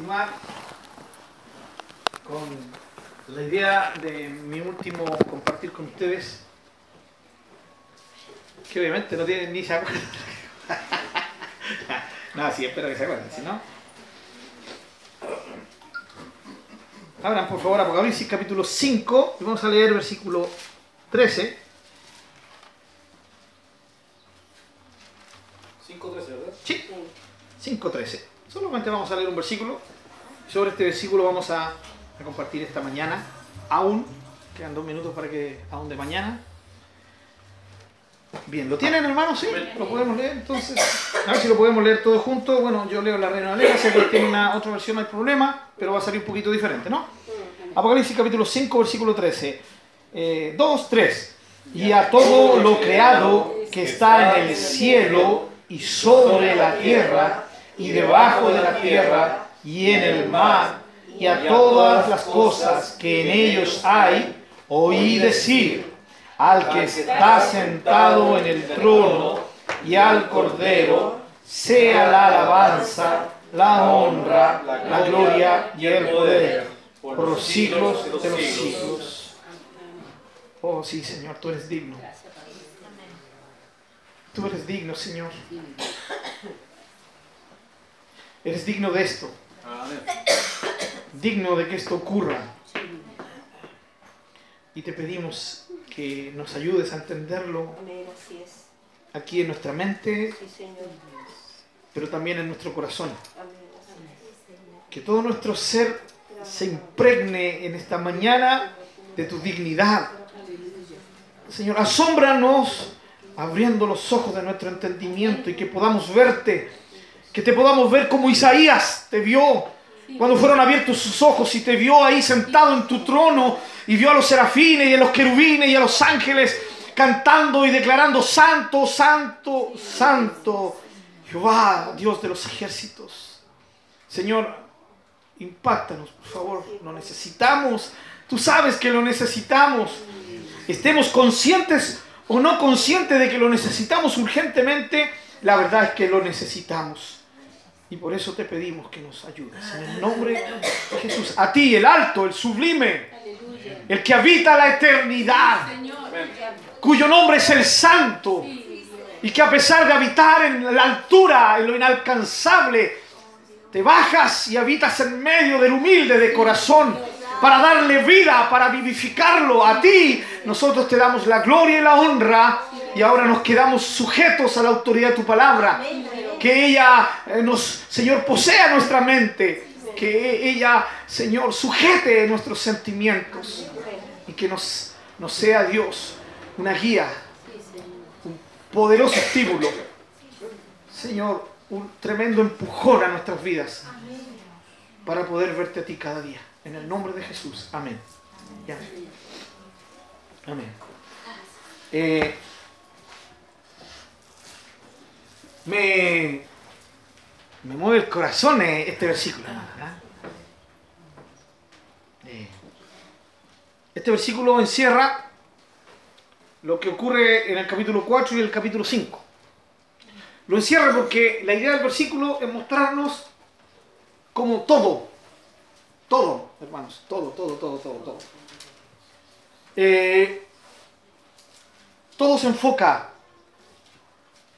continuar con la idea de mi último compartir con ustedes, que obviamente no tienen ni se acuerdan. no, sí, espero que se acuerden, si no. Abran por favor Apocalipsis capítulo 5 y vamos a leer versículo 13. 5.13, ¿verdad? Sí, 5.13. Solamente vamos a leer un versículo. Sobre este versículo vamos a, a compartir esta mañana. Aún, quedan dos minutos para que aún de mañana. Bien, ¿lo tienen hermanos? Sí, lo podemos leer entonces. A ver si lo podemos leer todos juntos. Bueno, yo leo la Reina Valera, sé que tiene una otra versión, no hay problema, pero va a salir un poquito diferente, ¿no? Apocalipsis capítulo 5, versículo 13. Eh, 2, 3. Y a todo lo creado que está en el cielo y sobre la tierra y debajo de la tierra y en el mar y a todas las cosas que en ellos hay, oí decir al que está sentado en el trono y al cordero, sea la alabanza, la honra, la gloria y el poder por los siglos de los siglos. Oh sí, Señor, tú eres digno. Tú eres digno, Señor. Eres digno de esto. Digno de que esto ocurra. Y te pedimos que nos ayudes a entenderlo Amén, así es. aquí en nuestra mente, pero también en nuestro corazón. Amén, así es. Que todo nuestro ser se impregne en esta mañana de tu dignidad. Señor, asómbranos abriendo los ojos de nuestro entendimiento y que podamos verte, que te podamos ver como Isaías te vio cuando fueron abiertos sus ojos y te vio ahí sentado en tu trono y vio a los serafines y a los querubines y a los ángeles cantando y declarando santo, santo, santo, Jehová, Dios de los ejércitos. Señor, impactanos, por favor, lo necesitamos. Tú sabes que lo necesitamos. Estemos conscientes o no conscientes de que lo necesitamos urgentemente, la verdad es que lo necesitamos. Y por eso te pedimos que nos ayudes. En el nombre de Jesús. A ti, el alto, el sublime, el que habita la eternidad, cuyo nombre es el santo. Y que a pesar de habitar en la altura, en lo inalcanzable, te bajas y habitas en medio del humilde de corazón para darle vida, para vivificarlo. A ti nosotros te damos la gloria y la honra y ahora nos quedamos sujetos a la autoridad de tu palabra. Que ella eh, nos, Señor, posea nuestra mente. Que ella, Señor, sujete nuestros sentimientos. Y que nos, nos sea Dios una guía, un poderoso estímulo. Señor, un tremendo empujón a nuestras vidas para poder verte a ti cada día. En el nombre de Jesús. Amén. Amén. Eh, me, me mueve el corazón eh, este versículo. ¿verdad? Eh, este versículo encierra lo que ocurre en el capítulo 4 y el capítulo 5. Lo encierra porque la idea del versículo es mostrarnos como todo, todo, hermanos, todo, todo, todo, todo, todo. Eh, todo se enfoca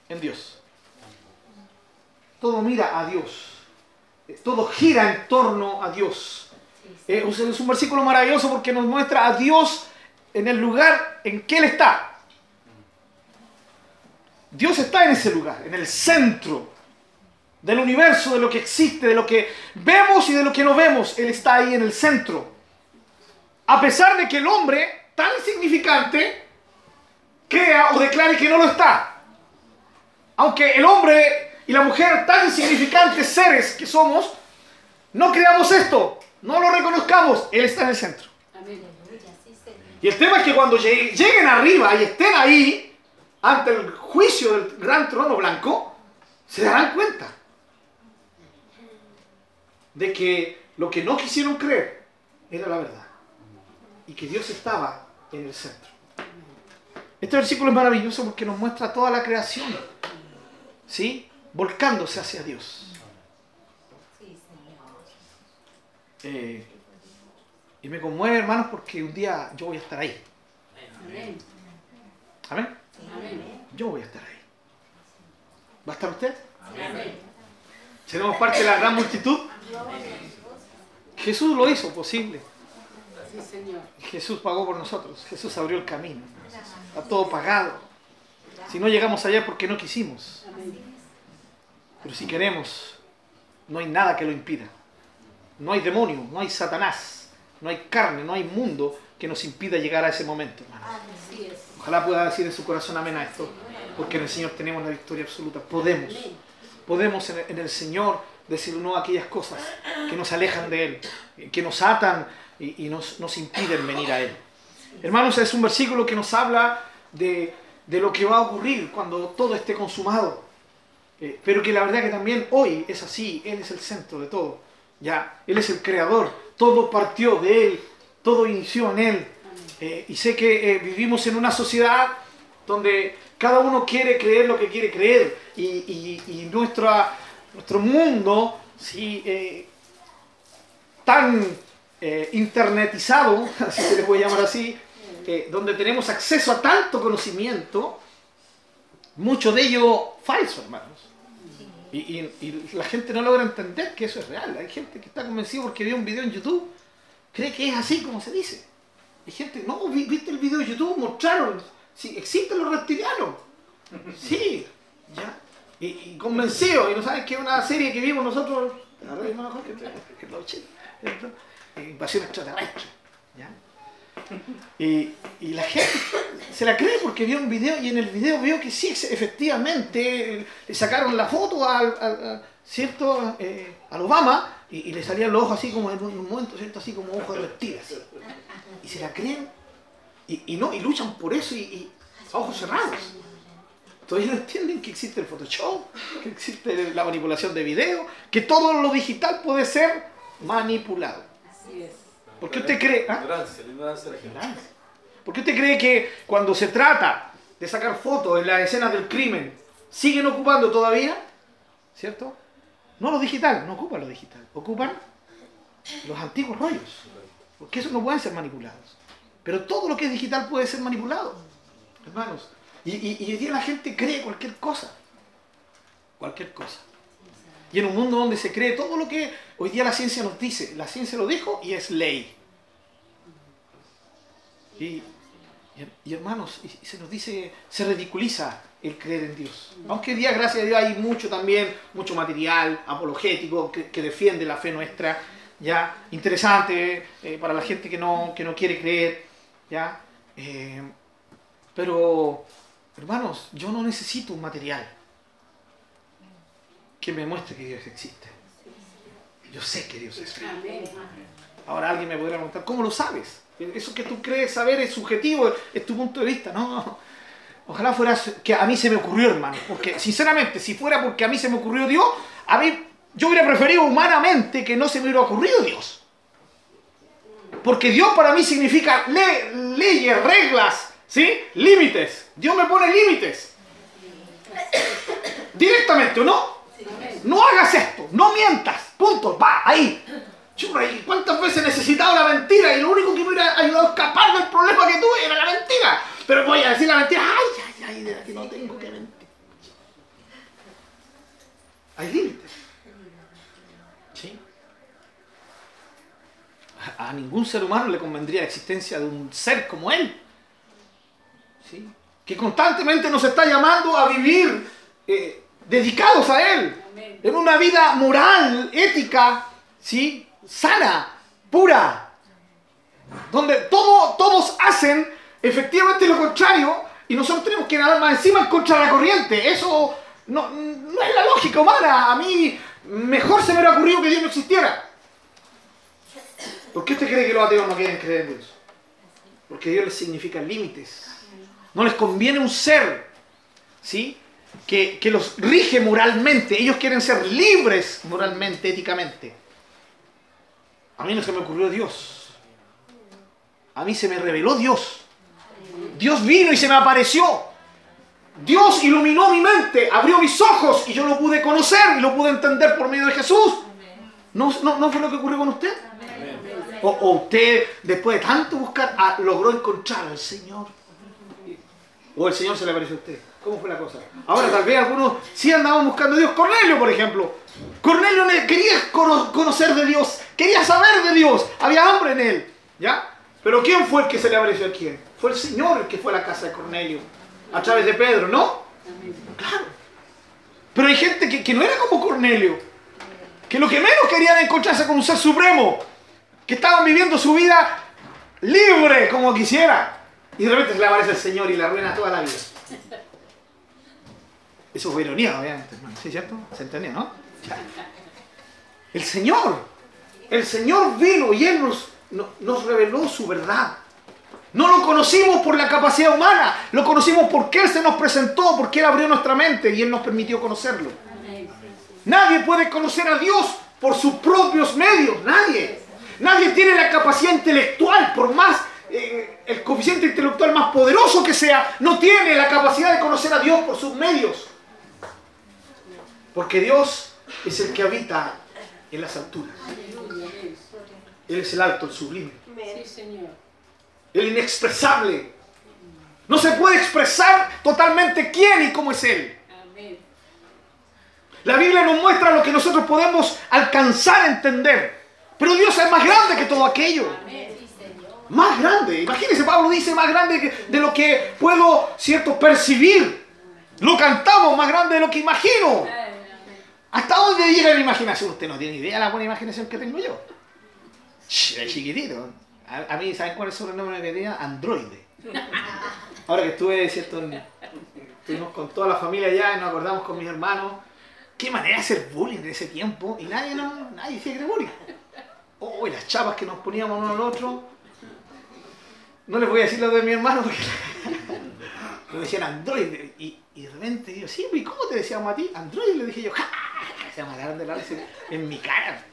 en Dios. Todo mira a Dios. Eh, Todo gira en torno a Dios. Eh, es es un versículo maravilloso porque nos muestra a Dios en el lugar en que Él está. Dios está en ese lugar, en el centro del universo, de lo que existe, de lo que vemos y de lo que no vemos. Él está ahí en el centro. A pesar de que el hombre, tan insignificante, crea o declare que no lo está. Aunque el hombre y la mujer, tan insignificantes seres que somos, no creamos esto, no lo reconozcamos, Él está en el centro. Y el tema es que cuando lleguen arriba y estén ahí, ante el juicio del gran trono blanco, se darán cuenta de que lo que no quisieron creer era la verdad. Y que Dios estaba en el centro. Este versículo es maravilloso porque nos muestra toda la creación, ¿sí? Volcándose hacia Dios. Eh, y me conmueve, hermanos, porque un día yo voy a estar ahí. Amén. Yo voy a estar ahí. ¿Va a estar usted? ¿Seremos parte de la gran multitud? Jesús lo hizo posible. Jesús pagó por nosotros. Jesús abrió el camino. Está todo pagado. Si no llegamos allá porque no quisimos. Pero si queremos, no hay nada que lo impida. No hay demonio, no hay Satanás, no hay carne, no hay mundo que nos impida llegar a ese momento. Ojalá pueda decir en su corazón amén a esto, porque en el Señor tenemos la victoria absoluta. Podemos, podemos en el, en el Señor decir no a aquellas cosas que nos alejan de Él, que nos atan y, y nos, nos impiden venir a Él. Hermanos, es un versículo que nos habla de, de lo que va a ocurrir cuando todo esté consumado. Eh, pero que la verdad que también hoy es así, Él es el centro de todo. Ya, Él es el creador, todo partió de Él, todo inició en Él. Eh, y sé que eh, vivimos en una sociedad donde cada uno quiere creer lo que quiere creer y, y- y nuestra, nuestro mundo, sí, eh, tan internetizado, así se le puede llamar así, donde tenemos acceso a tanto conocimiento, mucho de ello falso, hermanos. Y, y- la gente no logra entender que eso es real. Hay gente que está convencida porque vio un video en YouTube, cree que es así como se dice. Hay gente, no, vi- viste el video de YouTube, mostraron, sí, existen los reptilianos. Sí, ya. Y, y convencido, y no sabes que es una serie que vimos nosotros, la radio más mejor que los 80, ¿cierto? Eh, Invasión extraterrestre. ¿ya? Y, y la gente se la cree porque vio un video y en el video vio que sí, efectivamente, le sacaron la foto al, ¿cierto? Eh, al Obama y, y le salían los ojos así como en un, en un momento, ¿cierto? Así como ojos de reptil, así. Y se la creen y, y no, y luchan por eso y a ojos cerrados. Todavía no entienden que existe el Photoshop, que existe la manipulación de video, que todo lo digital puede ser manipulado. Así es. ¿Por qué usted cree? ah? Ignorancia, la ignorancia de la gente. Ignorancia. ¿Por qué usted cree que cuando se trata de sacar fotos en las escenas del crimen, siguen ocupando todavía? ¿Cierto? No lo digital, no ocupan lo digital, ocupan los antiguos rollos. Porque esos no pueden ser manipulados. Pero todo lo que es digital puede ser manipulado, hermanos. Y, y- y hoy día la gente cree cualquier cosa. Cualquier cosa. Y en un mundo donde se cree todo lo que hoy día la ciencia nos dice, la ciencia lo dijo y es ley. Y, hermanos, se nos dice, se ridiculiza el creer en Dios. Aunque hoy día, gracias a Dios, hay mucho también, mucho material apologético que, que defiende la fe nuestra, ya, interesante eh, para la gente que no, que no quiere creer, ya. Eh, pero, hermanos, yo no necesito un material que me muestre que Dios existe. Yo sé que Dios. Amén. Ahora alguien me podría preguntar, ¿cómo lo sabes? Eso que tú crees saber es subjetivo, es tu punto de vista. No, ojalá fuera que a mí se me ocurrió, hermano. Porque, sinceramente, si fuera porque a mí se me ocurrió Dios, a mí yo hubiera preferido humanamente que no se me hubiera ocurrido Dios. Porque Dios para mí significa le- leyes, reglas, ¿sí? Límites. Dios me pone límites. Directamente, ¿o no? No hagas esto, no mientas, punto, va, ahí. ¿y cuántas veces he necesitado la mentira? Y lo único que me hubiera ayudado a escapar del problema que tuve era la mentira. Pero voy a decir la mentira, ay, ay, ay, de la que no tengo que mentir. Hay límites. ¿Sí? A a ningún ser humano le convendría la existencia de un ser como él. ¿Sí? Que constantemente nos está llamando a vivir eh, dedicados a él Amén. en una vida moral, ética, ¿sí? sana, pura, donde todo, todos hacen efectivamente lo contrario y nosotros tenemos que nadar más encima en contra de la corriente. Eso no, no es la lógica humana. A mí mejor se me hubiera ocurrido que Dios no existiera. ¿Por qué usted cree que los ateos no quieren creer en Dios? Porque Dios les significa límites. No les conviene un ser, ¿sí? Que, que los rige moralmente. Ellos quieren ser libres moralmente, éticamente. A mí no se me ocurrió Dios. A mí se me reveló Dios. Dios vino y se me apareció. Dios iluminó mi mente, abrió mis ojos y yo lo pude conocer y lo pude entender por medio de Jesús. ¿No, no, no fue lo que ocurrió con usted? O, o usted, después de tanto buscar, ah, logró encontrar al Señor. O el Señor se le apareció a usted. ¿Cómo fue la cosa? Ahora tal vez algunos sí andaban buscando a Dios. Cornelio, por ejemplo. Cornelio ne- quería cono- conocer de Dios, quería saber de Dios, había hambre en él. ¿Ya? Pero ¿quién fue el que se le apareció a quién? Fue el Señor el que fue a la casa de Cornelio. A través de Pedro, ¿no? Claro. Pero hay gente que, no era como Cornelio. Que lo que menos querían encontrarse con un ser supremo. Que estaban viviendo su vida libre como quisiera. Y de repente se le aparece el Señor y le arruina toda la vida. Eso fue ironía, obviamente, hermano. ¿Sí, cierto? ¿Se entendió, no? El Señor. El Señor vino y Él nos, no- nos reveló su verdad. No lo conocimos por la capacidad humana, lo conocimos porque Él se nos presentó, porque Él abrió nuestra mente y Él nos permitió conocerlo. Nadie puede conocer a Dios por sus propios medios, nadie. Nadie tiene la capacidad intelectual, por más eh, el coeficiente intelectual más poderoso que sea, no tiene la capacidad de conocer a Dios por sus medios. Porque Dios es el que habita en las alturas. Él es el alto, el sublime, el inexpresable. No se puede expresar totalmente quién y cómo es Él. La Biblia nos muestra lo que nosotros podemos alcanzar a entender. Pero Dios es más grande que todo aquello. Más grande. Imagínense, Pablo dice más grande de lo que puedo, cierto, percibir. Lo cantamos más grande de lo que imagino. ¿Hasta dónde llega mi imaginación? Usted no tiene idea de la buena imaginación que tengo yo. De chiquitito. A, a mí, ¿saben cuál es el sobrenombre que tenía? Androide. Ahora que estuve, cierto, en- estuvimos con toda la familia allá y nos acordamos con mis hermanos. Qué manera de hacer bullying en ese tiempo. Y nadie, no, nadie hacía que bullying. Oh, y las chapas que nos poníamos uno al otro. No les voy a decir lo de mi hermano porque me decían androide. Y, y de repente digo, sí, ¿y cómo te decíamos a ti? Androide, le dije yo. ¡Ja! Se mataron de la risa en mi cara.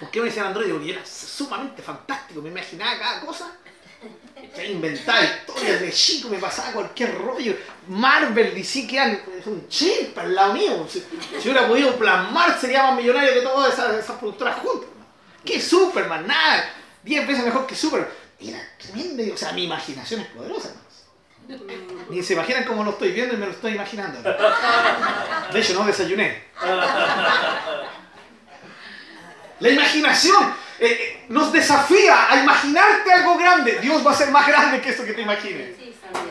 ¿Por qué me decían androide? Porque yo era sumamente fantástico, me imaginaba cada cosa. Me inventaba historias de chico, me pasaba cualquier rollo. Marvel, DC, que es un chip al lado mío. Si, si hubiera podido plasmar, sería más millonario que todas esas, esas productoras juntas. ¿Qué Superman? Nada. Diez veces mejor que Superman. Era tremendo. O sea, mi imaginación es poderosa. Ni se imaginan cómo lo estoy viendo y me lo estoy imaginando. De hecho, no desayuné. La imaginación eh, eh, nos desafía a imaginarte algo grande. Dios va a ser más grande que eso que te imagines.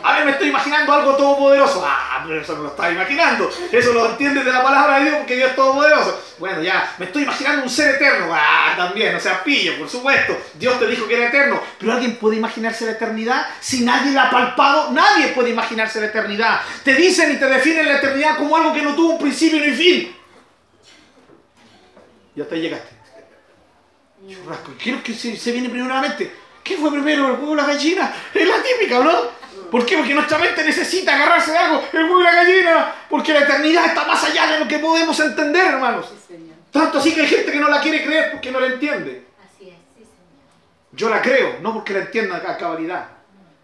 A ver, me estoy imaginando algo todopoderoso. Ah, pero eso no lo estaba imaginando. Eso lo entiendes de la palabra de Dios porque Dios es todopoderoso. Bueno, ya, me estoy imaginando un ser eterno. Ah, también, o sea, pillo, por supuesto. Dios te dijo que era eterno. Pero alguien puede imaginarse la eternidad si nadie la ha palpado. Nadie puede imaginarse la eternidad. Te dicen y te definen la eternidad como algo que no tuvo un principio ni fin. Y hasta ahí llegaste. Churrasco. ¿Qué es lo que se, se viene primeramente? ¿Qué fue primero, el huevo o la gallina? Es la típica, ¿no? ¿Por qué? Porque nuestra mente necesita agarrarse de algo, el huevo y la gallina. Porque la eternidad está más allá de lo que podemos entender, hermanos. Sí, Señor. Tanto así que hay gente que no la quiere creer porque no la entiende. Así es, sí, Señor. Yo la creo, no porque la entienda a cabalidad.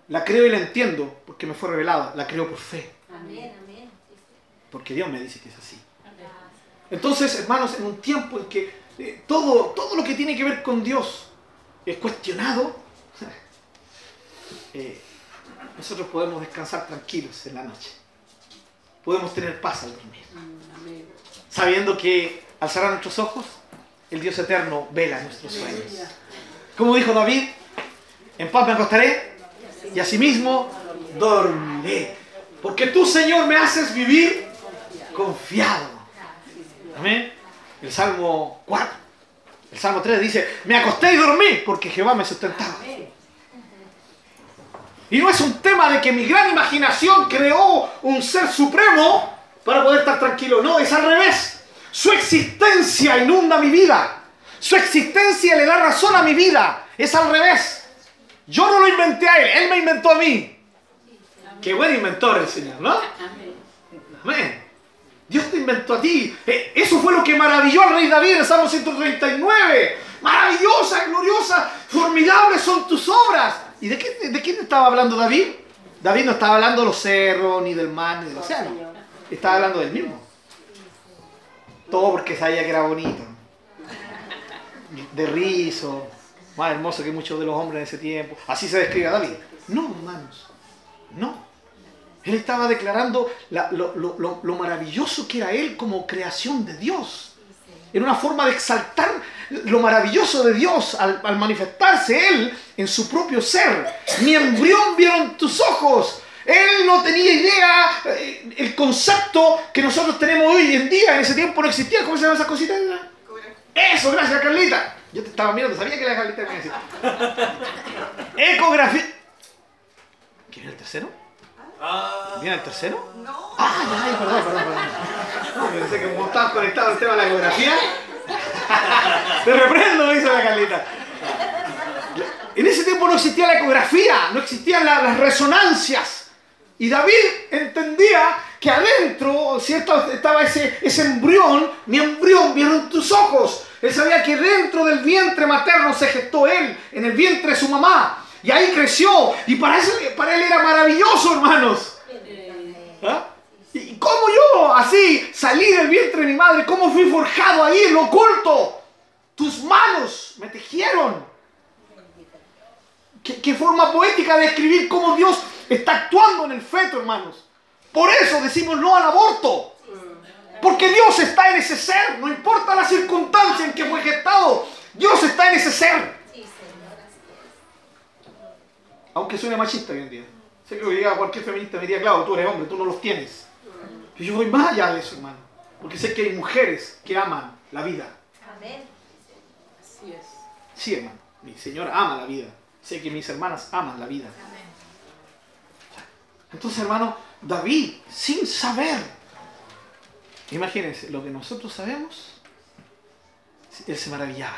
La creo y la entiendo porque me fue revelada. La creo por fe. Amén, amén. Porque Dios me dice que es así. Entonces, hermanos, en un tiempo en que eh, todo, todo lo que tiene que ver con Dios es cuestionado, eh, nosotros podemos descansar tranquilos en la noche. Podemos tener paz al dormir. Sabiendo que al cerrar nuestros ojos, el Dios eterno vela nuestros sueños. Como dijo David, en paz me acostaré y asimismo dormiré. Porque tú, Señor, me haces vivir confiado. Amén. El Salmo 4. El Salmo 3 dice, me acosté y dormí porque Jehová me sustentaba. Y no es un tema de que mi gran imaginación creó un ser supremo para poder estar tranquilo. No, es al revés. Su existencia inunda mi vida. Su existencia le da razón a mi vida. Es al revés. Yo no lo inventé a él, él me inventó a mí. Qué buen inventor el Señor, ¿no? Amén. Dios te inventó a ti. Eh, Eso fue lo que maravilló al rey David en Salmo 139. Maravillosa, gloriosa, formidables son tus obras. ¿Y de, qué, de quién estaba hablando David? David no estaba hablando de los cerros, ni del mar, ni del océano. Estaba hablando del mismo. Todo porque sabía que era bonito. de rizo, más hermoso que muchos de los hombres de ese tiempo. Así se describe a David. No, hermanos, no. Él estaba declarando la- lo, lo- lo- lo maravilloso que era él como creación de Dios. Era una forma de exaltar lo maravilloso de Dios al, manifestarse él en su propio ser. Mi embrión vieron tus ojos. Él no tenía idea, eh, el concepto que nosotros tenemos hoy en día, en ese tiempo no existía. ¿Cómo se llaman esas cositas? Eso, gracias Carlita. Yo te estaba mirando, sabía que la Carlita. Ecografía. ¿Quién es el tercero? ¿Viene el tercero? No. Ah, ya, ay, perdón, perdón, perdón. No, pensé que como estabas conectado al tema de la ecografía. Te reprendo, me dice la Carlita. En ese tiempo no existía la ecografía, no existían la- las resonancias. Y David entendía que adentro, ¿cierto? Estaba ese, ese embrión, mi embrión, vieron tus ojos. Él sabía que dentro del vientre materno se gestó él, en el vientre de su mamá. Y ahí creció. Y para, él era maravilloso, hermanos. ¿Ah? ¿Y cómo yo así salí del vientre de mi madre? ¿Cómo fui forjado ahí en lo oculto? Tus manos me tejieron. ¿Qué, qué forma poética de escribir cómo Dios está actuando en el feto, hermanos. Por eso decimos no al aborto. Porque Dios está en ese ser, no importa la circunstancia en que fue gestado, Dios está en ese ser. Sí, Señor, así Aunque suene machista hoy en día. Sé que llega cualquier feminista me diría, claro, tú eres hombre, tú no los tienes. Y yo voy más allá de eso, hermano. Porque sé que hay mujeres que aman la vida. Amén. Así es. Sí, hermano. Mi señora ama la vida. Sé que mis hermanas aman la vida. Entonces, hermano, David, sin saber, imagínense, lo que nosotros sabemos, él se maravillaba.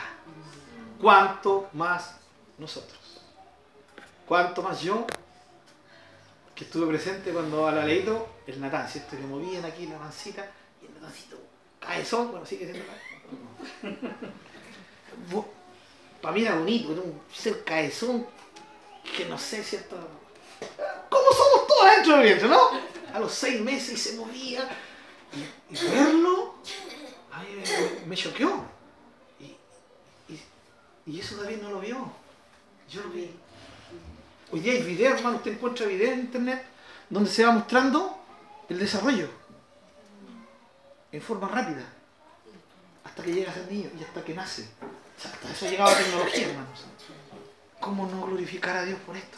¿Cuánto más nosotros? ¿Cuánto más yo, que estuve presente cuando a la leído el Natán, ¿cierto? Le movían aquí la mancita y el Natancito, caezón, bueno, sigue siendo caezón. Para mí era bonito, era un ser caezón que no sé, ¿cierto? Como somos todos dentro del vientre, ¿no? A los seis meses y se movía. Y, y verlo, a mí me, me choqueó. Y, y- y eso David no lo vio. Yo lo vi. Hoy día hay videos, hermano, usted encuentra videos en internet donde se va mostrando el desarrollo en forma rápida hasta que llega a ser niño y hasta que nace. O hasta eso ha llegado la tecnología, hermanos. ¿Cómo no glorificar a Dios por esto?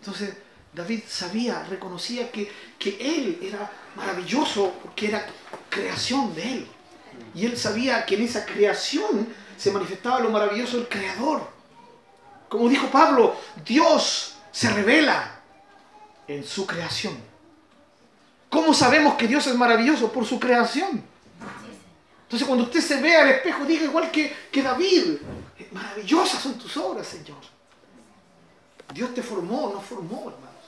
Entonces David sabía, reconocía que, que él era maravilloso porque era creación de él. Y él sabía que en esa creación se manifestaba lo maravilloso del Creador. Como dijo Pablo, Dios se revela en su creación. ¿Cómo sabemos que Dios es maravilloso? Por su creación. Entonces cuando usted se ve al espejo, diga igual que, que David, maravillosas son tus obras, Señor. Dios te formó, nos formó, hermanos.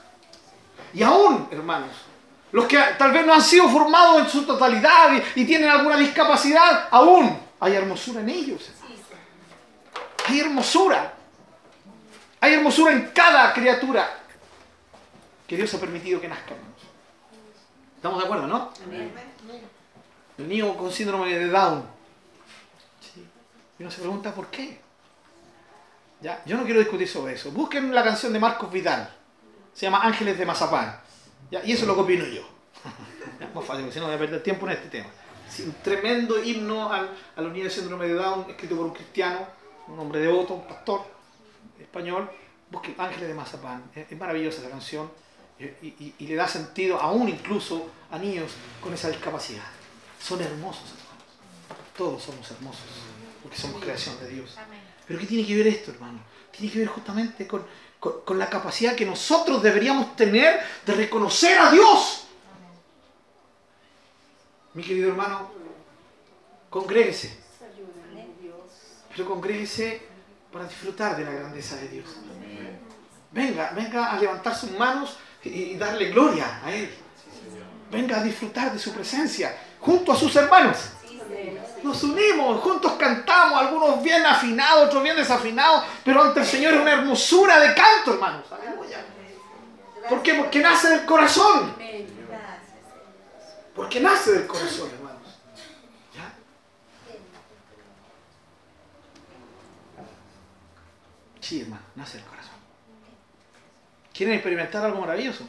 Y aún, hermanos, los que tal vez no han sido formados en su totalidad y, y tienen alguna discapacidad, aún hay hermosura en ellos. hermanos. Hay hermosura. Hay hermosura en cada criatura que Dios ha permitido que nazca. ¿Estamos de acuerdo, no? El niño con síndrome de Down. Sí. Y uno se pregunta por qué. Ya, yo no quiero discutir sobre eso. Busquen la canción de Marcos Vidal. Se llama Ángeles de Mazapán. Ya, y eso lo opino yo. Ya, más fácil, porque si no voy a perder tiempo en este tema. Sí, un tremendo himno al, a la unidad de síndrome de Down, escrito por un cristiano, un hombre devoto, un pastor español. Busquen Ángeles de Mazapán. Es, maravillosa esa canción. Y, y- y le da sentido aún incluso a niños con esa discapacidad. Son hermosos, hermanos. Todos somos hermosos, porque somos creación de Dios. Pero ¿qué tiene que ver esto, hermano? Tiene que ver justamente con, con- con la capacidad que nosotros deberíamos tener de reconocer a Dios. Mi querido hermano, congréguese, pero congréguese para disfrutar de la grandeza de Dios. Venga, venga a levantar sus manos y, darle gloria a Él. Venga a disfrutar de su presencia junto a sus hermanos. Nos unimos, juntos cantamos, algunos bien afinados, otros bien desafinados, pero ante el Señor es una hermosura de canto, hermanos. Aleluya. ¿Por qué? Porque nace del corazón. Porque nace del corazón, hermanos. ¿Ya? Sí, hermano, nace el corazón. ¿Quieren experimentar algo maravilloso?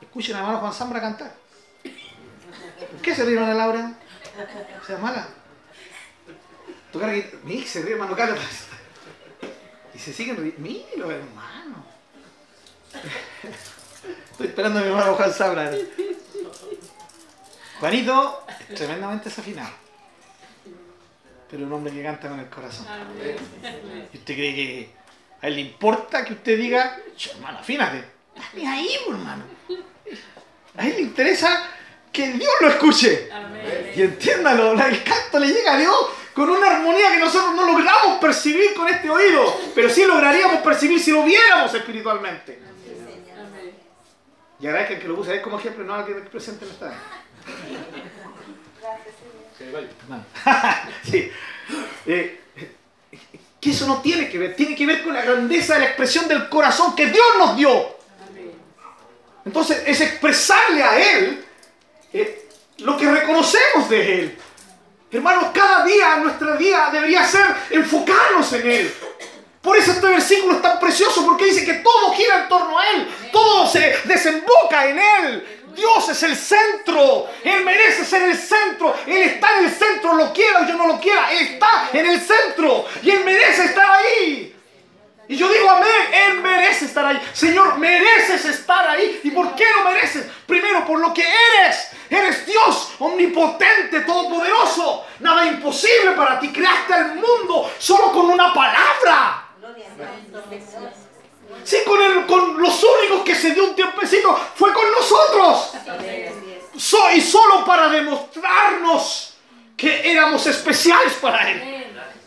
Escuchen a hermano Juan Zambra cantar. ¿Por qué se ríe hermana Laura? ¿Sea mala? Tocar aquí. Mira, se ríe hermano Carlos. Y se siguen riendo. Míralo, hermano. Estoy esperando a mi hermano Juan Zambra. Juanito, es tremendamente desafinado. Pero un hombre que canta con el corazón. ¿Y usted cree que a él le importa que usted diga, "Ch, hermano, afínate? Ni ahí, hermano. A él le interesa que Dios lo escuche. Amén. Y entiéndalo, el canto le llega a Dios con una armonía que nosotros no logramos percibir con este oído, pero sí lograríamos percibir si lo viéramos espiritualmente. Amén. Y agradezcan que lo puse ahí como ejemplo, no al que presente no está. Hermano. sí. Eh, que eso no tiene que ver, tiene que ver con la grandeza de la expresión del corazón que Dios nos dio. Entonces es expresarle a Él eh, lo que reconocemos de Él. Hermanos, cada día, nuestra vida debería ser enfocarnos en Él. Por eso este versículo es tan precioso, porque dice que todo gira en torno a Él, todo se desemboca en Él. Dios es el centro, Él merece ser el centro, Él está en el centro, lo quiera o yo no lo quiera, Él está en el centro y Él merece estar ahí. Y yo digo amén, Él merece estar ahí. Señor, mereces estar ahí. ¿Y por qué lo mereces? Primero, por lo que eres. Eres Dios omnipotente, todopoderoso. Nada imposible para ti. Creaste al mundo solo con una palabra. Gloria a Dios. Sí, con, el, con los únicos que se dio un tiempecito fue con nosotros. So- y solo para demostrarnos que éramos especiales para Él.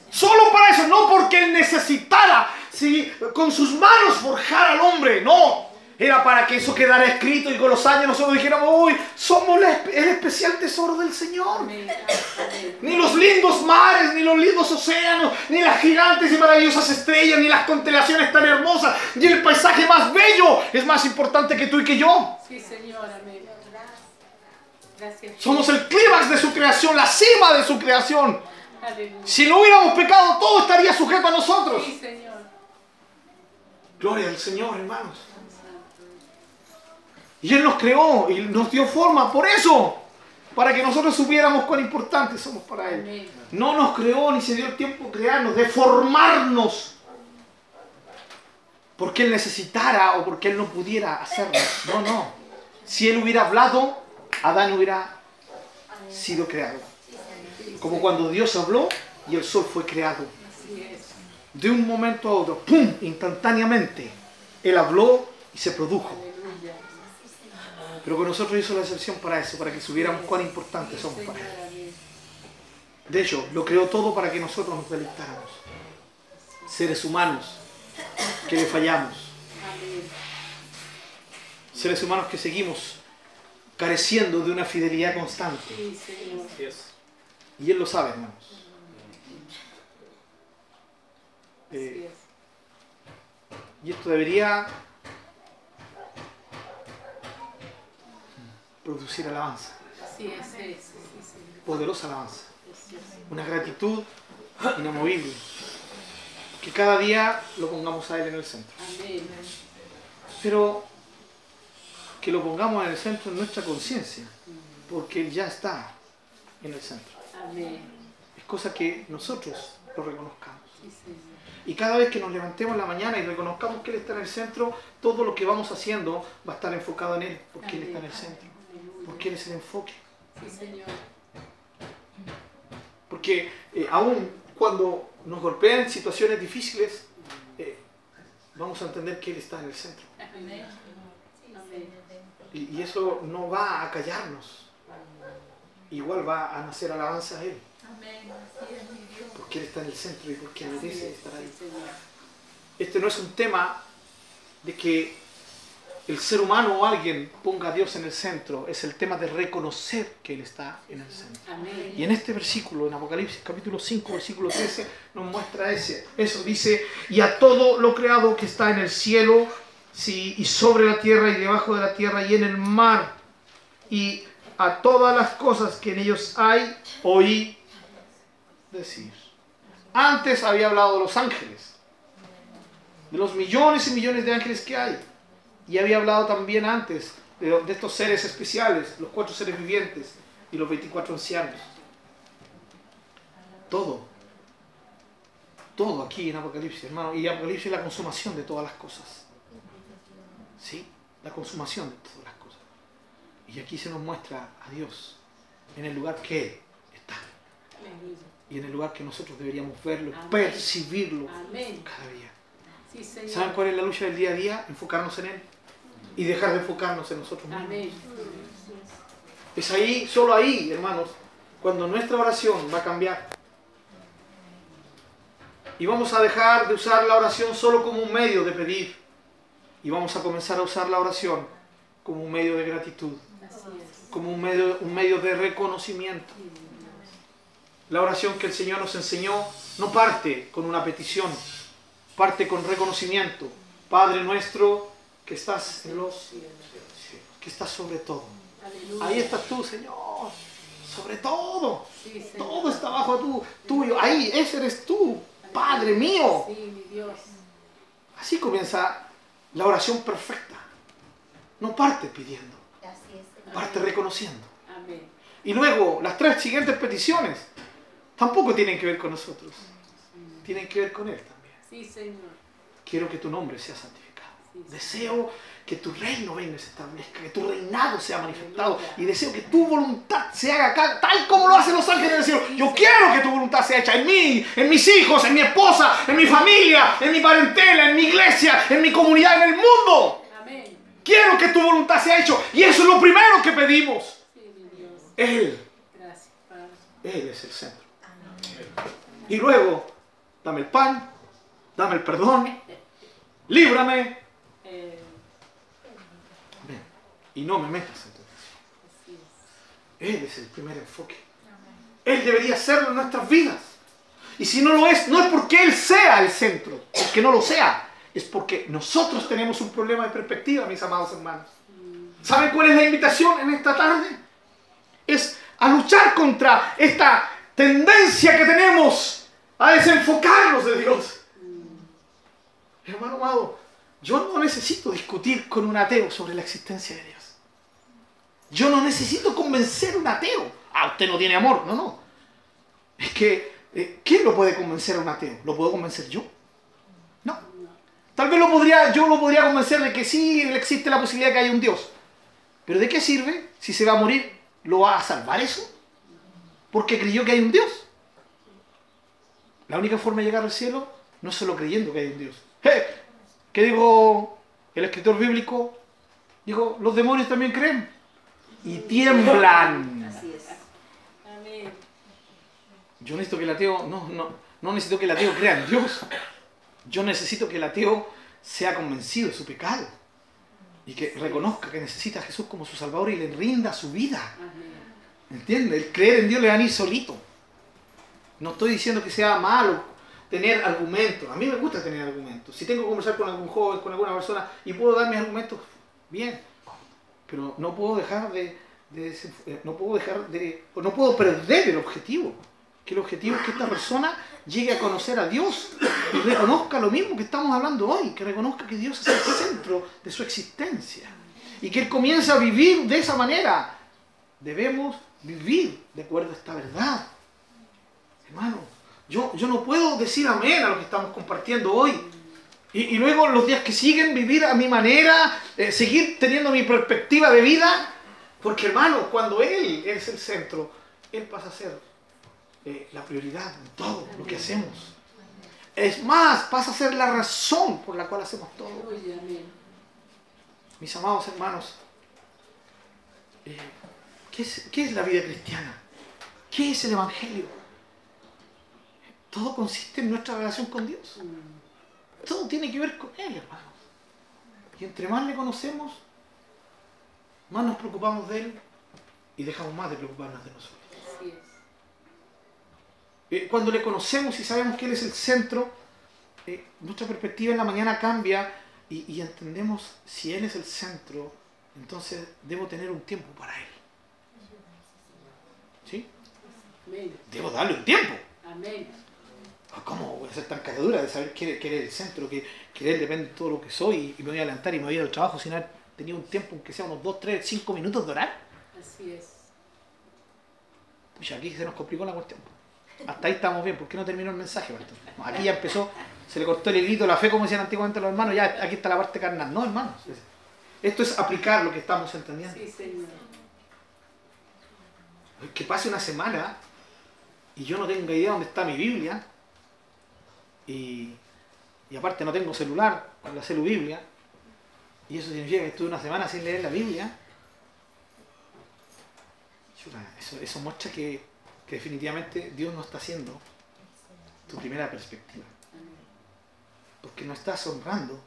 Solo para eso, no porque Él necesitara ¿sí? con sus manos forjar al hombre, no. Era para que eso quedara escrito y con los años nosotros dijéramos, uy, somos la el especial tesoro del Señor. Ni los lindos mares, ni los lindos océanos, ni las gigantes y maravillosas estrellas, ni las constelaciones tan hermosas, ni el paisaje más bello es más importante que tú y que yo. Sí, Señor. Amén. Gracias. Somos el clímax de su creación, la cima de su creación. Aleluya. Si no hubiéramos pecado, todo estaría sujeto a nosotros. Sí, Señor. Gloria al Señor, hermanos. Y Él nos creó y nos dio forma por eso, para que nosotros supiéramos cuán importantes somos para Él. No nos creó ni se dio el tiempo de crearnos, de formarnos. Porque Él necesitara o porque Él no pudiera hacerlo. No, no. Si Él hubiera hablado, Adán hubiera sido creado. Como cuando Dios habló y el sol fue creado. De un momento a otro, ¡pum! Instantáneamente. Él habló y se produjo. Pero con nosotros hizo la excepción para eso, para que supiéramos cuán importantes somos para Él. De hecho, lo creó todo para que nosotros nos deleitáramos. Seres humanos que le fallamos. Seres humanos que seguimos careciendo de una fidelidad constante. Y Él lo sabe, hermanos. Eh, y esto debería producir alabanza, poderosa alabanza. Una gratitud inamovible. Que cada día lo pongamos a Él en el centro. Pero que lo pongamos en el centro en nuestra conciencia, porque Él ya está en el centro. Es cosa que nosotros lo reconozcamos. Y cada vez que nos levantemos en la mañana y reconozcamos que Él está en el centro, todo lo que vamos haciendo va a estar enfocado en Él, porque Él está en el centro. Porque Él es el enfoque. Sí, Señor. Porque eh, aún cuando nos golpean situaciones difíciles, eh, vamos a entender que Él está en el centro. Y, y eso no va a callarnos. Igual va a nacer alabanza a Él, porque Él está en el centro y porque merece es, estar ahí. Este no es un tema de que el ser humano o alguien ponga a Dios en el centro, es el tema de reconocer que Él está en el centro. Amén. Y en este versículo, en Apocalipsis capítulo 5, versículo 13, nos muestra ese, eso. Dice, y a todo lo creado que está en el cielo, sí, y sobre la tierra, y debajo de la tierra, y en el mar, y a todas las cosas que en ellos hay, oí decir. Antes había hablado de los ángeles. de los millones y millones de ángeles que hay. Y había hablado también antes de, de estos seres especiales, los cuatro seres vivientes y los 24 ancianos. Todo. Todo aquí en Apocalipsis, hermano. Y Apocalipsis es la consumación de todas las cosas. ¿Sí? La consumación de todas las cosas. Y aquí se nos muestra a Dios en el lugar que está. Y en el lugar que nosotros deberíamos verlo, Amén. percibirlo Amén. cada día. Sí. ¿Saben cuál es la lucha del día a día? Enfocarnos en Él. Y dejar de enfocarnos en nosotros mismos. Amén. Es ahí, solo ahí, hermanos, cuando nuestra oración va a cambiar. Y vamos a dejar de usar la oración solo como un medio de pedir. Y vamos a comenzar a usar la oración como un medio de gratitud, como un medio, un medio de reconocimiento. La oración que el Señor nos enseñó no parte con una petición, parte con reconocimiento. Padre nuestro que estás en los cielos, que estás sobre todo. Ahí estás tú, Señor. Sobre todo. Todo está bajo tu, tuyo. Ahí, ese eres tú, Padre mío. Sí, mi Dios. Así comienza la oración perfecta. No parte pidiendo, parte reconociendo. Y luego, las tres siguientes peticiones tampoco tienen que ver con nosotros. Tienen que ver con Él también. Sí, Señor. Quiero que tu nombre sea santificado. Deseo que tu reino venga y se establezca, que tu reinado sea manifestado. Y deseo que tu voluntad se haga acá, tal como lo hacen los ángeles del cielo. Yo quiero que tu voluntad sea hecha en mí, en mis hijos, en mi esposa, en mi familia, en mi parentela, en mi iglesia, en mi comunidad, en el mundo. Quiero que tu voluntad sea hecha. Y eso es lo primero que pedimos. Él. Él es el centro. Y luego, dame el pan, dame el perdón, líbrame. Eh, Amén. Y no me metas en tentación. así es. Él es el primer enfoque. Él debería serlo en nuestras vidas. Y si no lo es, no es porque Él sea el centro, porque no lo sea. Es porque nosotros tenemos un problema de perspectiva, mis amados hermanos. ¿Saben cuál es la invitación en esta tarde? Es a luchar contra esta tendencia que tenemos a desenfocarnos de Dios. Hermano amado, yo no necesito discutir con un ateo sobre la existencia de Dios. Yo no necesito convencer a un ateo. Ah, usted no tiene amor. No, no. Es que, eh, ¿quién lo puede convencer a un ateo? ¿Lo puedo convencer yo? No. Tal vez lo podría, yo lo podría convencer de que sí existe la posibilidad de que haya un Dios. Pero ¿de qué sirve si se va a morir? ¿Lo va a salvar eso? Porque creyó que hay un Dios. La única forma de llegar al cielo no es solo creyendo que hay un Dios. ¡Eh! ¿Qué digo el escritor bíblico? Dijo, los demonios también creen. Y tiemblan. Así es. Amén. Yo necesito que el ateo, no, no, no necesito que el ateo crea en Dios. Yo necesito que el ateo sea convencido de su pecado. Y que reconozca que necesita a Jesús como su Salvador y le rinda su vida. ¿Entiende? El creer en Dios le va a ir solito. No estoy diciendo que sea malo tener argumentos. A mí me gusta tener argumentos. Si tengo que conversar con algún joven, con alguna persona y puedo dar mis argumentos, bien. Pero no puedo dejar de, eh, no puedo dejar de no puedo perder el objetivo. Que el objetivo es que esta persona llegue a conocer a Dios y reconozca lo mismo que estamos hablando hoy, que reconozca que Dios es el centro de su existencia y que él comience a vivir de esa manera. Debemos vivir de acuerdo a esta verdad. Hermano, yo, yo no puedo decir amén a lo que estamos compartiendo hoy. Y, y luego los días que siguen vivir a mi manera, eh, seguir teniendo mi perspectiva de vida. Porque hermano, cuando Él es el centro, Él pasa a ser eh, la prioridad en todo lo que hacemos. Es más, pasa a ser la razón por la cual hacemos todo. Mis amados hermanos, eh, ¿qué, es, qué es la vida cristiana? ¿Qué es el Evangelio? Todo consiste en nuestra relación con Dios. Todo tiene que ver con Él, hermanos. Y entre más le conocemos, más nos preocupamos de Él y dejamos más de preocuparnos de nosotros. Así es. Eh, cuando le conocemos y sabemos que Él es el centro, eh, nuestra perspectiva en la mañana cambia y, y entendemos si Él es el centro, entonces debo tener un tiempo para Él. ¿Sí? Debo darle un tiempo. Amén. ¿Cómo? Pues, ser tan caradura de saber que, que Él es el centro, que, que de Él depende todo lo que soy y me voy a adelantar y me voy a ir al trabajo sin haber tenido un tiempo, aunque sea unos 2, 3, 5 minutos de orar. Así es. Pucha, aquí se nos complicó la cuestión. Hasta ahí estamos bien. ¿Por qué no terminó el mensaje? No, aquí ya empezó, se le cortó el hilito, la fe, como decían antiguamente los hermanos, ya aquí está la parte carnal. No, hermanos. Esto es aplicar lo que estamos entendiendo. Sí, Señor. Que pase una semana y yo no tenga idea dónde está mi Biblia. Y, y aparte no tengo celular con la celu Biblia. Y eso significa que estuve una semana sin leer la Biblia. Eso, eso muestra que, que definitivamente Dios no está haciendo tu primera perspectiva. Amén. Porque no estás honrando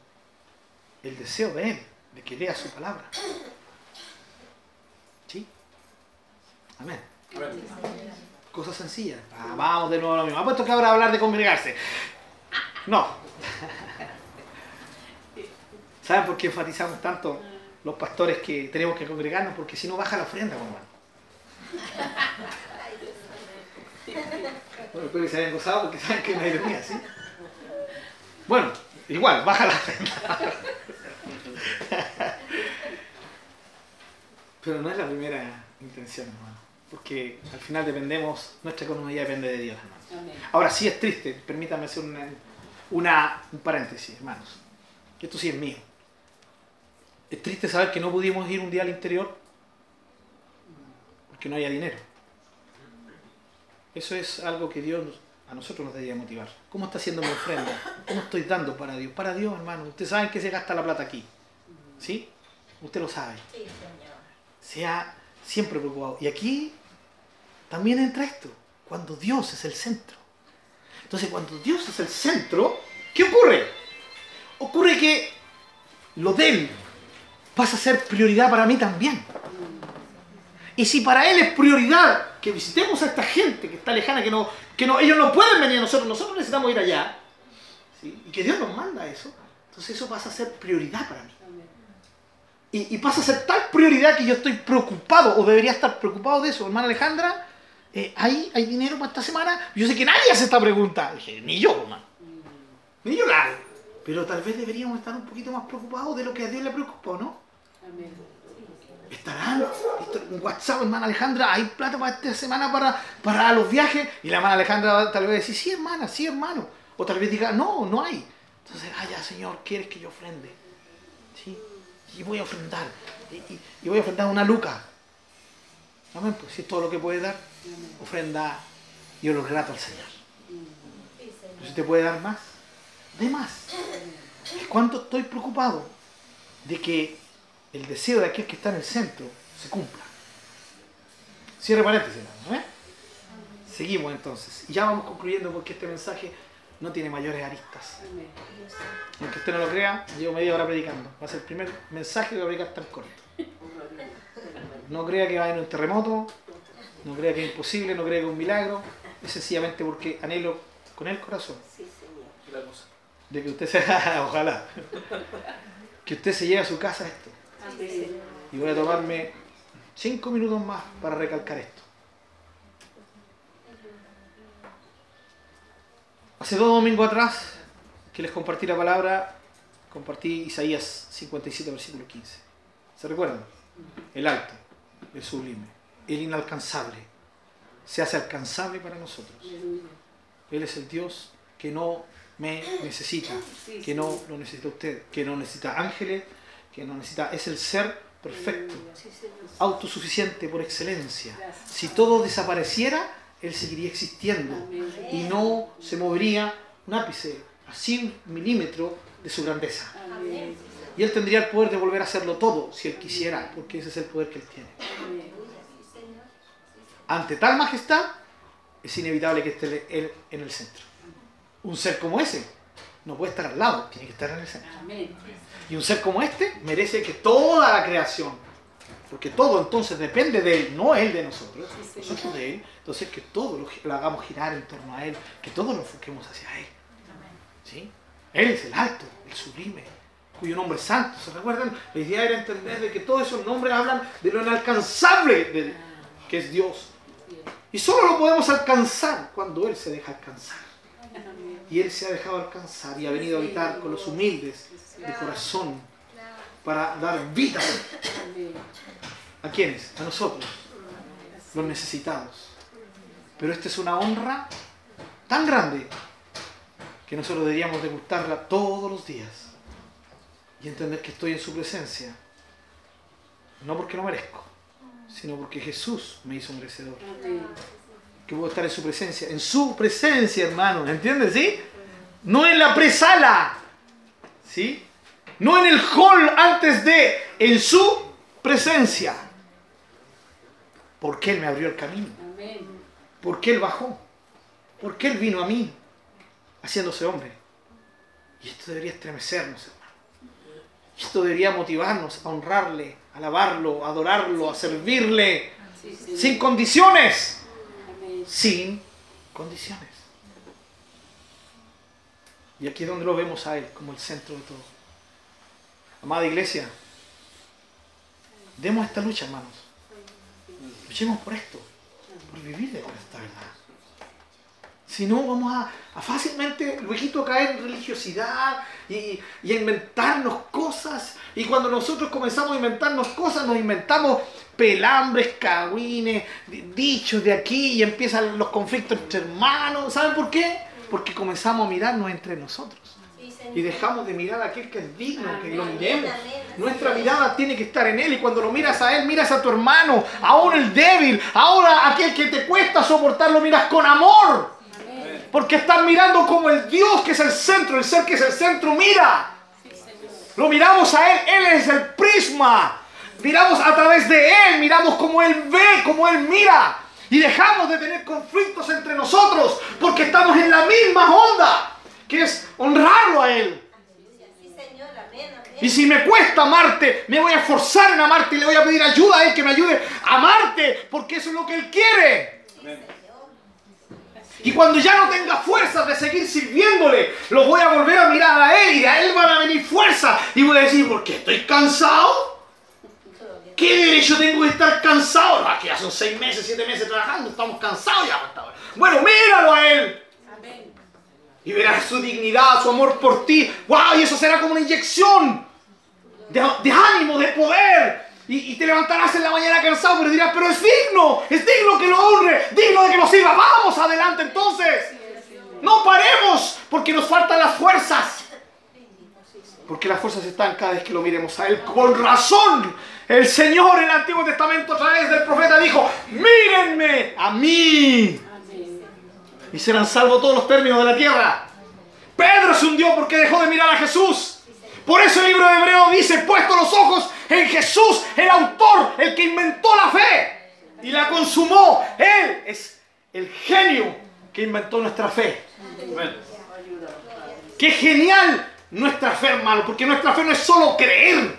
el deseo de Él, de que lea su palabra. ¿Sí? Amén. Cosas sencillas. Ah, vamos de nuevo a lo mismo. ¿Ha puesto que ahora hablar de congregarse? No. ¿Saben por qué enfatizamos tanto los pastores que tenemos que congregarnos? Porque si no baja la ofrenda, hermano. Bueno, espero que se hayan gozado porque saben que es una ironía, ¿sí? Bueno, igual, baja la ofrenda. Pero no es la primera intención, hermano. Porque al final dependemos, nuestra economía depende de Dios, hermano. Ahora sí es triste, permítanme hacer una, una- un paréntesis, hermanos. Esto sí es mío. Es triste saber que no pudimos ir un día al interior porque no haya dinero. Eso es algo que Dios a nosotros nos debería motivar. ¿Cómo está haciendo mi ofrenda? ¿Cómo estoy dando para Dios? Para Dios, hermano. Ustedes saben que se gasta la plata aquí. ¿Sí? Usted lo sabe. Sí, Señor. Sea siempre preocupado. Y aquí también entra esto, cuando Dios es el centro. Entonces, cuando Dios es el centro, ¿qué ocurre? Ocurre que lo de Él pasa a ser prioridad para mí también. Y si para Él es prioridad que visitemos a esta gente que está lejana, que no, que no, ellos no pueden venir a nosotros, nosotros necesitamos ir allá, ¿sí? y que Dios nos manda eso, entonces eso pasa a ser prioridad para mí. Y, y pasa a ser tal prioridad que yo estoy preocupado, o debería estar preocupado de eso. Hermana Alejandra, eh, ¿hay, ¿hay dinero para esta semana? Yo sé que nadie hace esta pregunta. Dije, ni yo, hermano. Ni yo la hago. Pero tal vez deberíamos estar un poquito más preocupados de lo que a Dios le preocupó, ¿no? Amén. ¿Estarán? En WhatsApp, hermana Alejandra, ¿hay plata para esta semana para, para los viajes? Y la hermana Alejandra tal vez decir, sí, hermana, sí, hermano. O tal vez diga, no, no hay. Entonces, ah, ya, Señor, ¿quieres que yo ofrende? Sí. Y voy a ofrendar. Y, y- y voy a ofrendar una luca. Amén, pues si es todo lo que puede dar, ofrenda y olor grato al Señor. Si te puede dar más, de más. ¿Y cuánto estoy preocupado de que el deseo de aquel que está en el centro se cumpla? Cierre paréntesis, ¿eh? Seguimos entonces. Y ya vamos concluyendo porque este mensaje no tiene mayores aristas. Aunque usted no lo crea, llevo media hora predicando. Va a ser el primer mensaje que voy a predicar tan corto. No crea que va a haber un terremoto, no crea que es imposible, no crea que es un milagro. Es sencillamente porque anhelo con el corazón Sí, Señor. De que usted se ojalá que usted se lleve a su casa esto Amén. y voy a tomarme cinco minutos más para recalcar esto hace dos domingos atrás que les compartí la palabra compartí Isaías 57 versículo 15 ¿se recuerdan? el alto el sublime el inalcanzable. Se hace alcanzable para nosotros. Él es el Dios que no me necesita, que no lo necesita usted, que no necesita ángeles, que no necesita, es el ser perfecto, autosuficiente por excelencia. Si todo desapareciera, él seguiría existiendo y no se movería un ápice, así un milímetro de su grandeza. Y él tendría el poder de volver a hacerlo todo si él quisiera, porque ese es el poder que él tiene. Ante tal majestad, es inevitable que esté él en el centro. Un ser como ese no puede estar al lado, tiene que estar en el centro. Y un ser como este merece que toda la creación, porque todo entonces depende de Él, no Él de nosotros, nosotros de Él, entonces que todo lo, lo hagamos girar en torno a Él, que todo lo enfoquemos hacia Él. ¿Sí? Él es el alto, el sublime, cuyo nombre es santo. ¿Se recuerdan? La idea era entender de que todos esos nombres hablan de lo inalcanzable de- que es Dios. Y solo lo podemos alcanzar cuando Él se deja alcanzar. Y Él se ha dejado alcanzar y ha venido a habitar con los humildes de corazón para dar vida. ¿A quiénes? A nosotros, los necesitados. Pero esta es una honra tan grande que nosotros deberíamos degustarla todos los días y entender que estoy en su presencia. No porque lo merezco, sino porque Jesús me hizo merecedor. Que puedo estar en su presencia. En su presencia, hermano. ¿Entiendes? ¿Sí? No en la presala. ¿Sí? No en el hall antes de. En su presencia. Porque Él me abrió el camino. Porque Él bajó. Porque Él vino a mí. Haciéndose hombre. Y esto debería estremecernos, hermano. Esto debería motivarnos a honrarle, alabarlo, a adorarlo, a servirle. Sin condiciones sin condiciones. Y aquí es donde lo vemos a Él como el centro de todo. Amada iglesia, demos esta lucha, hermanos. Luchemos por esto, por vivir de esta verdad. Si no, vamos a, a fácilmente, luego caer en religiosidad y, y a inventarnos cosas. Y cuando nosotros comenzamos a inventarnos cosas, nos inventamos pelambres, cagüines, di- dichos de aquí y empiezan los conflictos entre hermanos. ¿Saben por qué? Porque comenzamos a mirarnos entre nosotros. Y dejamos de mirar a aquel que es digno, que lo miremos. amén. Nuestra mirada tiene que estar en Él y cuando lo miras a Él, miras a tu hermano, aún el débil, ahora aquel que te cuesta soportar, lo miras con amor. Amén. Porque estás mirando como el Dios que es el centro, el ser que es el centro, mira. Lo miramos a Él, Él es el prisma. Miramos a través de Él, miramos como Él ve, como Él mira. Y dejamos de tener conflictos entre nosotros porque estamos en la misma onda, que es honrarlo a Él. Amén, amén. Y si me cuesta amarte, me voy a esforzar en amarte y le voy a pedir ayuda a Él que me ayude a amarte, porque eso es lo que Él quiere. Señor. Y cuando ya no tenga fuerzas de seguir sirviéndole, lo voy a volver a mirar a Él y a Él van a venir fuerzas. Y voy a decir, ¿por qué estoy cansado? ¿Qué derecho tengo de estar cansado? No, que ya son seis meses, siete meses trabajando, estamos cansados ya. hasta ahora. Bueno, míralo a Él. Amén. Y verás su dignidad, su amor por ti. ¡Wow! Y eso será como una inyección de, de ánimo, de poder. Y, te levantarás en la mañana cansado, pero dirás, pero es digno, es digno que lo honre, digno de que lo sirva. Vamos adelante entonces. No paremos, porque nos faltan las fuerzas. Porque las fuerzas están cada vez que lo miremos a Él. Con razón, el Señor en el Antiguo Testamento a través del profeta dijo, mírenme a mí y serán salvos todos los términos de la tierra. Pedro se hundió porque dejó de mirar a Jesús. Por eso el libro de Hebreo dice, puesto los ojos en Jesús, el autor, el que inventó la fe y la consumó. Él es el genio que inventó nuestra fe. Qué genial nuestra fe, hermano, porque nuestra fe no es solo creer.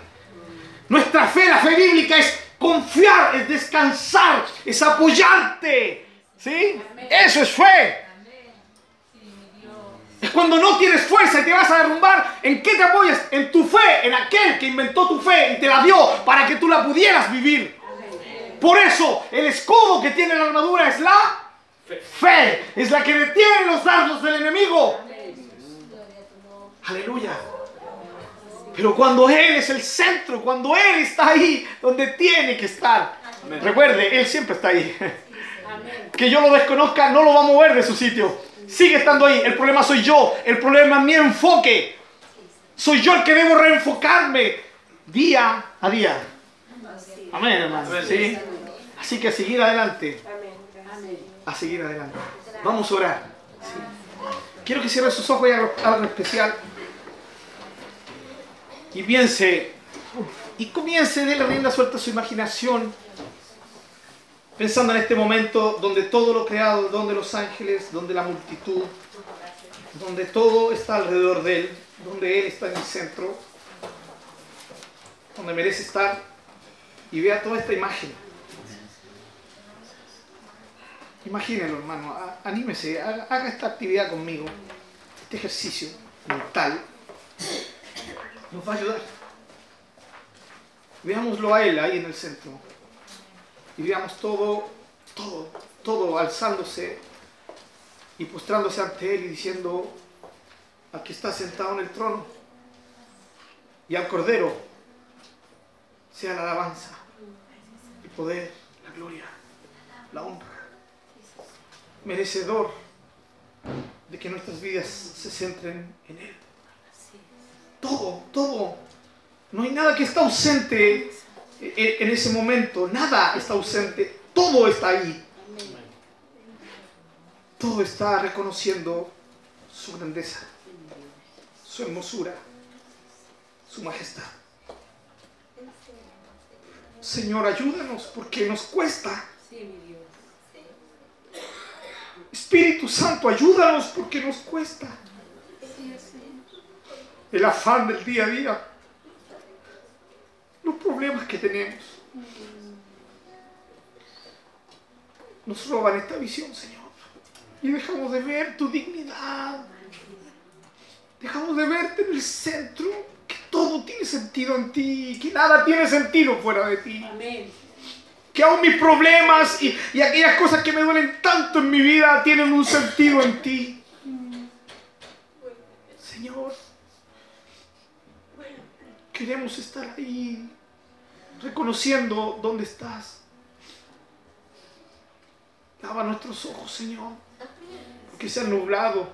Nuestra fe, la fe bíblica, es confiar, es descansar, es apoyarte. ¿Sí? Eso es fe. Es cuando no tienes fuerza y te vas a derrumbar. ¿En qué te apoyas? En tu fe, en aquel que inventó tu fe y te la dio para que tú la pudieras vivir. Por eso, el escudo que tiene la armadura es la fe. Es la que detiene los dardos del enemigo. Aleluya. Pero cuando Él es el centro, cuando Él está ahí donde tiene que estar. Recuerde, Él siempre está ahí. Amén. Que yo lo desconozca no lo va a mover de su sitio. Sigue estando ahí. El problema soy yo. El problema es mi enfoque. Soy yo el que debo reenfocarme día a día. Amén, hermano. ¿Sí? Así que a seguir adelante. Amén. A seguir adelante. Vamos a orar. ¿Sí? Quiero que cierre sus ojos y haga algo especial. Y piense. Y comience de la rienda suelta a su imaginación. Pensando en este momento donde todo lo creado, donde los ángeles, donde la multitud, donde todo está alrededor de Él, donde Él está en el centro, donde merece estar y vea toda esta imagen. Imagínelo, hermano, anímese, haga esta actividad conmigo, este ejercicio mental, nos va a ayudar. Veámoslo a Él ahí en el centro y veamos todo, todo, todo alzándose y postrándose ante Él y diciendo, al que está sentado en el trono y al Cordero sea la alabanza, el poder, la gloria, la honra. Merecedor de que nuestras vidas se centren en Él. Todo, todo. No hay nada que está ausente en en ese momento. Nada está ausente. Todo está ahí. Todo está reconociendo su grandeza, su hermosura, su majestad. Señor, ayúdanos porque nos cuesta. Espíritu Santo, ayúdanos porque nos cuesta. El afán del día a día. Los problemas que tenemos. Nos roban esta visión, Señor. Y dejamos de ver tu dignidad. Dejamos de verte en el centro. Que todo tiene sentido en ti. Que nada tiene sentido fuera de ti. Amén. que aún mis problemas y, y aquellas cosas que me duelen tanto en mi vida tienen un sentido en ti. Señor, queremos estar ahí, reconociendo dónde estás. Lava nuestros ojos, Señor, porque se han nublado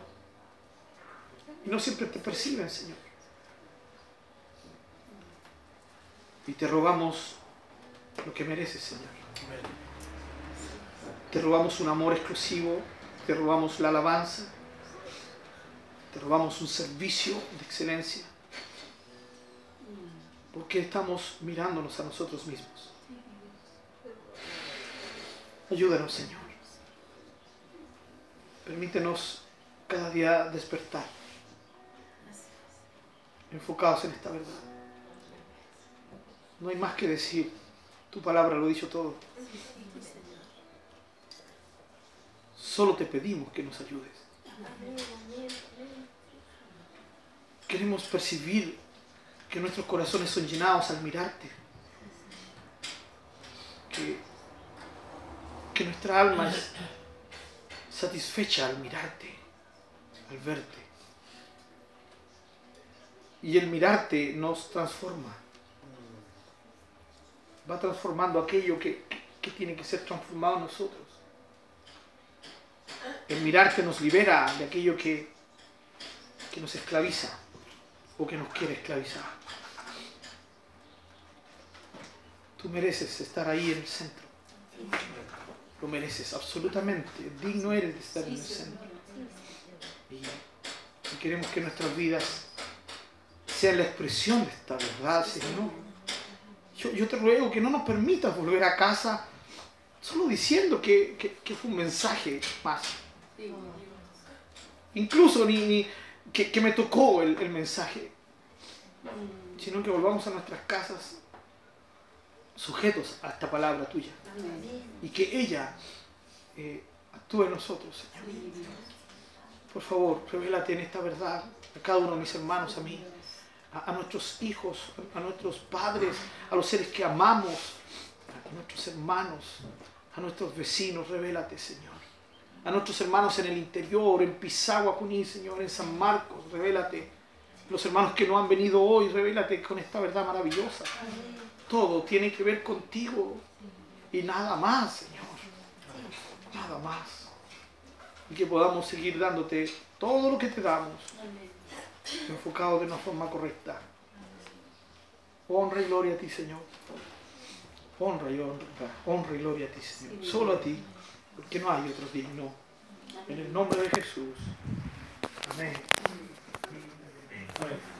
y no siempre te perciben, Señor. Y te rogamos lo que mereces, Señor. Te robamos un amor exclusivo, te robamos la alabanza, te robamos un servicio de excelencia, porque estamos mirándonos a nosotros mismos. Ayúdanos, Señor. Permítenos cada día despertar, enfocados en esta verdad. No hay más que decir. Tu palabra lo ha dicho todo. Solo te pedimos que nos ayudes. Queremos percibir que nuestros corazones son llenados al mirarte. Que, que nuestra alma es satisfecha al mirarte, al verte. Y el mirarte nos transforma. Va transformando aquello que, que- tiene que ser transformado en nosotros. El mirarte nos libera de aquello que, que nos esclaviza o que nos quiere esclavizar. Tú mereces estar ahí en el centro. Lo mereces absolutamente. Digno eres de estar en el centro. Y, queremos que nuestras vidas sean la expresión de esta verdad, Señor. Yo, yo te ruego que no nos permitas volver a casa solo diciendo que, que- fue un mensaje más. Incluso ni, ni que, que me tocó el, el mensaje, sino que volvamos a nuestras casas sujetos a esta palabra tuya Amén. y que ella eh, actúe en nosotros, Señor. Por favor, revélate en esta verdad a cada uno de mis hermanos, a mí, a, a nuestros hijos, a, a nuestros padres, a los seres que amamos, a nuestros hermanos, a nuestros vecinos, revélate, Señor. A nuestros hermanos en el interior, en Pisagua, Junín, Señor, en San Marcos, revélate. Los hermanos que no han venido hoy, revélate con esta verdad maravillosa. Todo tiene que ver contigo y nada más, Señor. Nada más. Y que podamos seguir dándote todo lo que te damos, enfocado de una forma correcta. Honra y gloria a ti, Señor. Honra y honra, honra y gloria a ti, Señor. Solo a ti, porque no hay otro digno. En el nombre de Jesús. Amén. Amén.